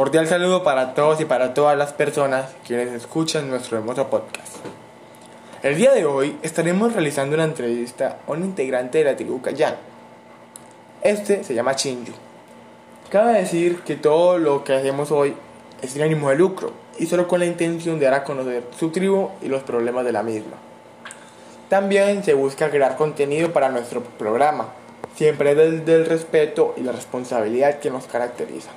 Cordial saludo para todos y para todas las personas quienes escuchan nuestro hermoso podcast. El día de hoy estaremos realizando una entrevista a un integrante de la tribu Cayán. Este se llama Chinju. Cabe decir que todo lo que hacemos hoy es sin ánimo de lucro y solo con la intención de dar a conocer su tribu y los problemas de la misma. También se busca crear contenido para nuestro programa, siempre desde el respeto y la responsabilidad que nos caracteriza.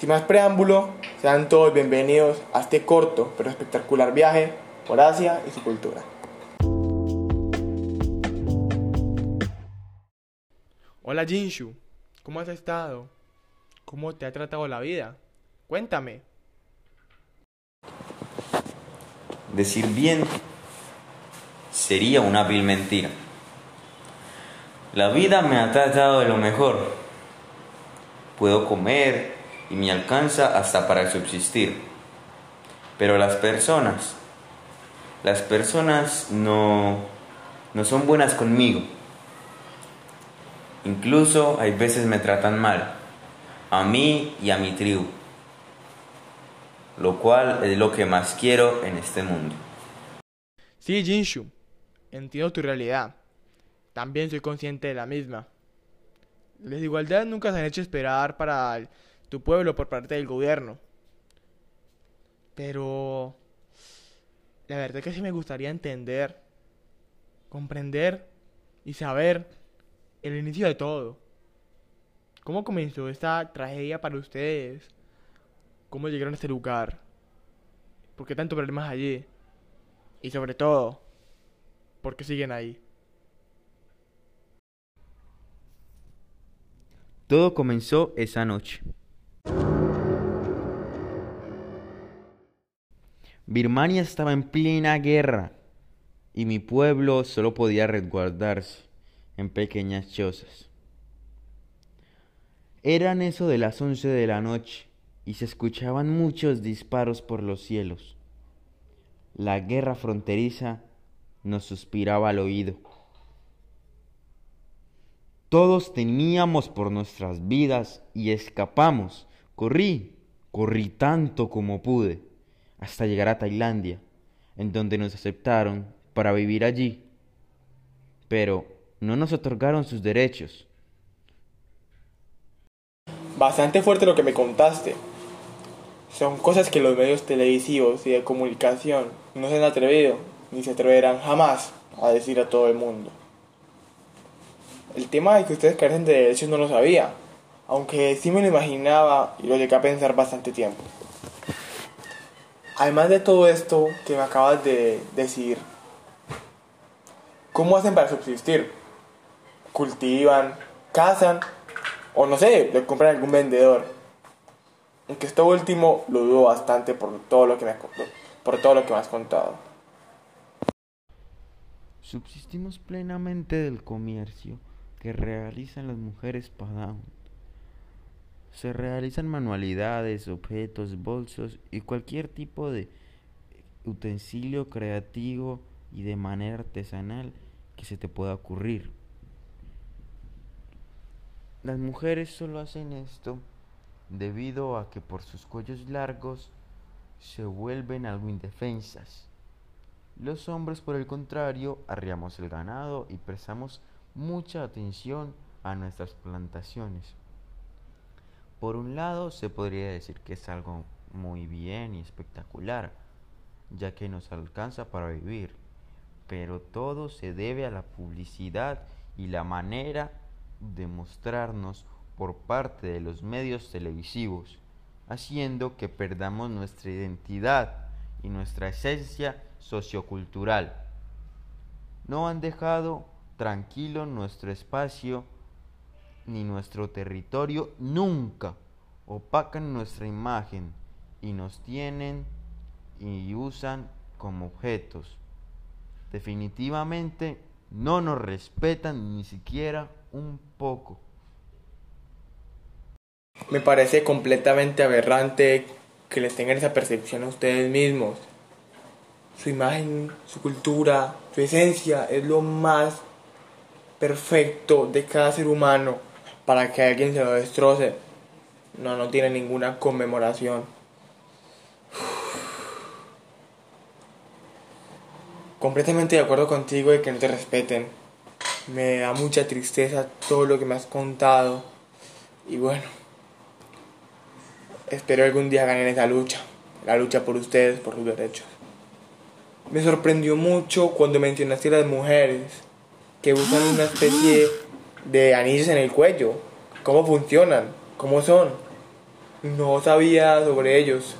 Sin más preámbulo, sean todos bienvenidos a este corto pero espectacular viaje por Asia y su cultura. Hola Jinshu, ¿cómo has estado? ¿Cómo te ha tratado la vida? Cuéntame. Decir bien sería una vil mentira. La vida me ha tratado de lo mejor. Puedo comer, y me alcanza hasta para subsistir. Pero las personas, las personas no, no son buenas conmigo. Incluso hay veces me tratan mal, a mí y a mi tribu, lo cual es lo que más quiero en este mundo. Sí, Jinshu, entiendo tu realidad. También soy consciente de la misma. La desigualdad nunca se han hecho esperar para tu pueblo por parte del gobierno. Pero la verdad es que sí me gustaría entender, comprender y saber el inicio de todo. ¿Cómo comenzó esta tragedia para ustedes? ¿Cómo llegaron a este lugar? ¿Por qué tantos problemas allí? Y sobre todo, ¿por qué siguen ahí? Todo comenzó esa noche. Birmania estaba en plena guerra y mi pueblo solo podía resguardarse en pequeñas chozas. Eran eso de las once de la noche y se escuchaban muchos disparos por los cielos. La guerra fronteriza nos suspiraba al oído. Todos temíamos por nuestras vidas y escapamos. Corrí, corrí tanto como pude hasta llegar a Tailandia, en donde nos aceptaron para vivir allí, pero no nos otorgaron sus derechos. Bastante fuerte lo que me contaste. Son cosas que los medios televisivos y de comunicación no se han atrevido, ni se atreverán jamás a decir a todo el mundo. El tema de que ustedes carecen de derechos no lo sabía, aunque sí me lo imaginaba y lo llegué a pensar bastante tiempo. Además de todo esto que me acabas de decir, ¿cómo hacen para subsistir? ¿Cultivan? ¿Cazan? O no sé, le compran a algún vendedor. Aunque esto último lo dudo bastante por todo lo que me, por todo lo que me has contado. Subsistimos plenamente del comercio que realizan las mujeres Padawan se realizan manualidades, objetos, bolsos y cualquier tipo de utensilio creativo y de manera artesanal que se te pueda ocurrir. Las mujeres solo hacen esto debido a que por sus cuellos largos se vuelven algo indefensas. Los hombres, por el contrario, arriamos el ganado y prestamos mucha atención a nuestras plantaciones. Por un lado, se podría decir que es algo muy bien y espectacular, ya que nos alcanza para vivir, pero todo se debe a la publicidad y la manera de mostrarnos por parte de los medios televisivos, haciendo que perdamos nuestra identidad y nuestra esencia sociocultural. No han dejado tranquilo nuestro espacio ni nuestro territorio nunca opacan nuestra imagen y nos tienen y usan como objetos. Definitivamente no nos respetan ni siquiera un poco. Me parece completamente aberrante que les tengan esa percepción a ustedes mismos. Su imagen, su cultura, su esencia es lo más perfecto de cada ser humano para que alguien se lo destroce. no, no tiene ninguna conmemoración. Completamente de acuerdo contigo de que no te respeten. Me da mucha tristeza todo lo que me has contado. Y bueno, espero algún día ganen esa lucha. La lucha por ustedes, por sus derechos. Me sorprendió mucho cuando mencionaste a las mujeres que usan una especie de anillos en el cuello. ¿Cómo funcionan? ¿Cómo son? No sabía sobre ellos.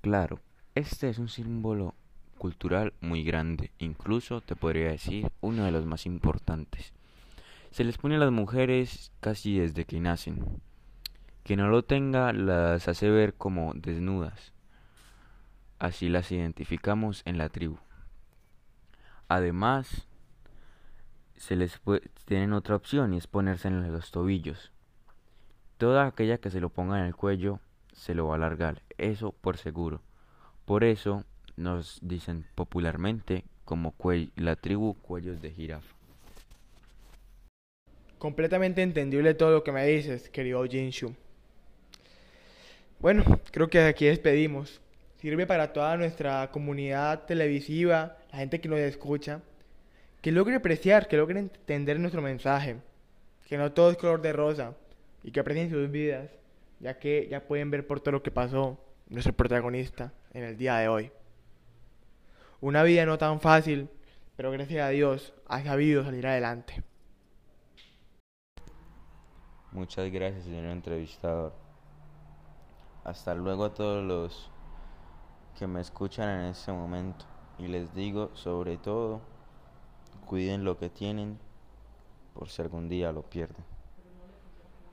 Claro, este es un símbolo cultural muy grande, incluso te podría decir uno de los más importantes. Se les pone a las mujeres casi desde que nacen. Que no lo tenga las hace ver como desnudas. Así las identificamos en la tribu. Además, se les tienen otra opción y es ponerse en los tobillos. Toda aquella que se lo ponga en el cuello se lo va a alargar, eso por seguro. Por eso nos dicen popularmente como la tribu cuellos de jirafa. Completamente entendible todo lo que me dices, querido Jinshu. Bueno, creo que aquí despedimos. Sirve para toda nuestra comunidad televisiva, la gente que nos escucha, que logre apreciar, que logre entender nuestro mensaje, que no todo es color de rosa y que aprecien sus vidas, ya que ya pueden ver por todo lo que pasó nuestro protagonista en el día de hoy. Una vida no tan fácil, pero gracias a Dios ha sabido salir adelante. Muchas gracias, señor entrevistador. Hasta luego a todos los que me escuchan en este momento. Y les digo, sobre todo, cuiden lo que tienen por si algún día lo pierden.